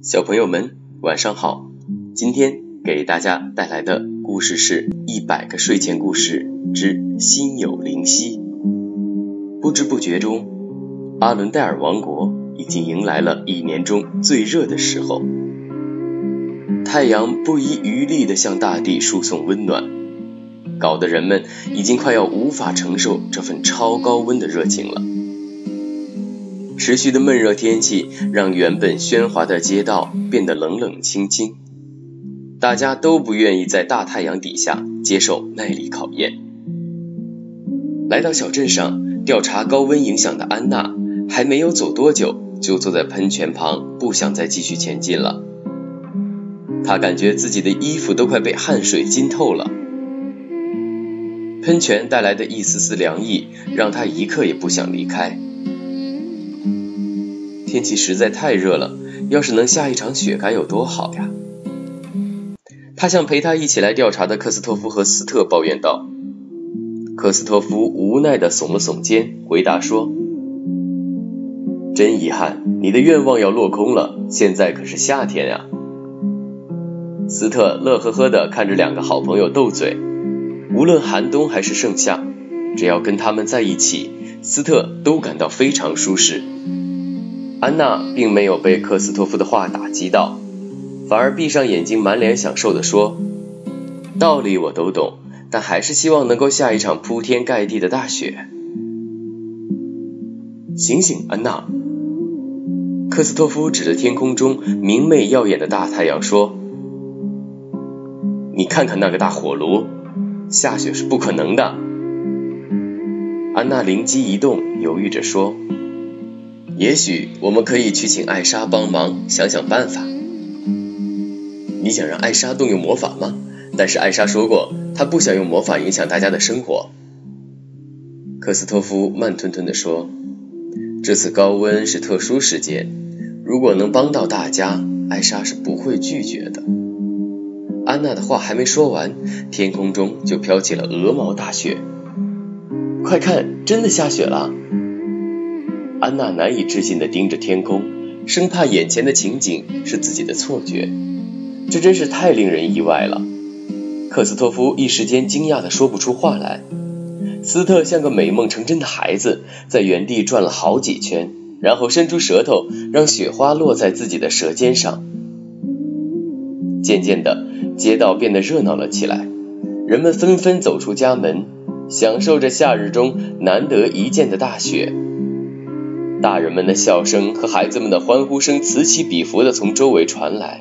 小朋友们，晚上好！今天给大家带来的故事是《一百个睡前故事之心有灵犀》。不知不觉中，阿伦戴尔王国已经迎来了一年中最热的时候，太阳不遗余力地向大地输送温暖，搞得人们已经快要无法承受这份超高温的热情了。持续的闷热天气让原本喧哗的街道变得冷冷清清，大家都不愿意在大太阳底下接受耐力考验。来到小镇上调查高温影响的安娜，还没有走多久，就坐在喷泉旁，不想再继续前进了。她感觉自己的衣服都快被汗水浸透了。喷泉带来的一丝丝凉意，让她一刻也不想离开。天气实在太热了，要是能下一场雪该有多好呀！他向陪他一起来调查的克斯托夫和斯特抱怨道。克斯托夫无奈地耸了耸肩，回答说：“真遗憾，你的愿望要落空了。现在可是夏天呀。”斯特乐呵呵地看着两个好朋友斗嘴，无论寒冬还是盛夏，只要跟他们在一起，斯特都感到非常舒适。安娜并没有被克斯托夫的话打击到，反而闭上眼睛，满脸享受地说：“道理我都懂，但还是希望能够下一场铺天盖地的大雪。”醒醒，安娜！克斯托夫指着天空中明媚耀眼的大太阳说：“你看看那个大火炉，下雪是不可能的。”安娜灵机一动，犹豫着说。也许我们可以去请艾莎帮忙想想办法。你想让艾莎动用魔法吗？但是艾莎说过，她不想用魔法影响大家的生活。科斯托夫慢吞吞地说：“这次高温是特殊事件，如果能帮到大家，艾莎是不会拒绝的。”安娜的话还没说完，天空中就飘起了鹅毛大雪。快看，真的下雪了！安娜难以置信地盯着天空，生怕眼前的情景是自己的错觉。这真是太令人意外了。克斯托夫一时间惊讶得说不出话来。斯特像个美梦成真的孩子，在原地转了好几圈，然后伸出舌头，让雪花落在自己的舌尖上。渐渐的，街道变得热闹了起来，人们纷纷走出家门，享受着夏日中难得一见的大雪。大人们的笑声和孩子们的欢呼声此起彼伏地从周围传来。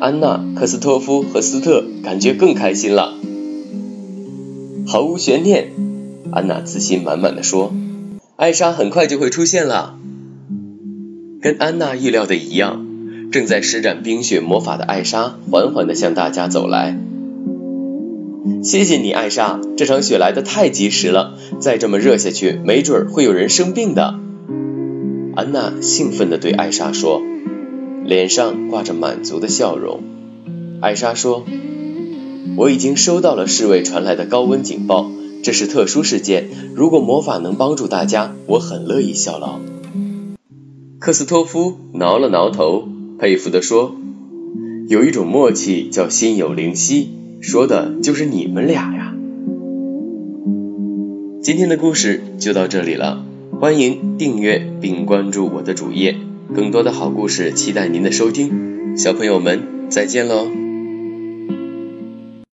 安娜、克斯托夫和斯特感觉更开心了。毫无悬念，安娜自信满满的说：“艾莎很快就会出现了。”跟安娜预料的一样，正在施展冰雪魔法的艾莎缓缓地向大家走来。谢谢你，艾莎。这场雪来的太及时了，再这么热下去，没准会有人生病的。安娜兴奋地对艾莎说，脸上挂着满足的笑容。艾莎说：“我已经收到了侍卫传来的高温警报，这是特殊事件。如果魔法能帮助大家，我很乐意效劳。”克斯托夫挠了挠头，佩服地说：“有一种默契叫心有灵犀。”说的就是你们俩呀！今天的故事就到这里了，欢迎订阅并关注我的主页，更多的好故事期待您的收听，小朋友们再见喽！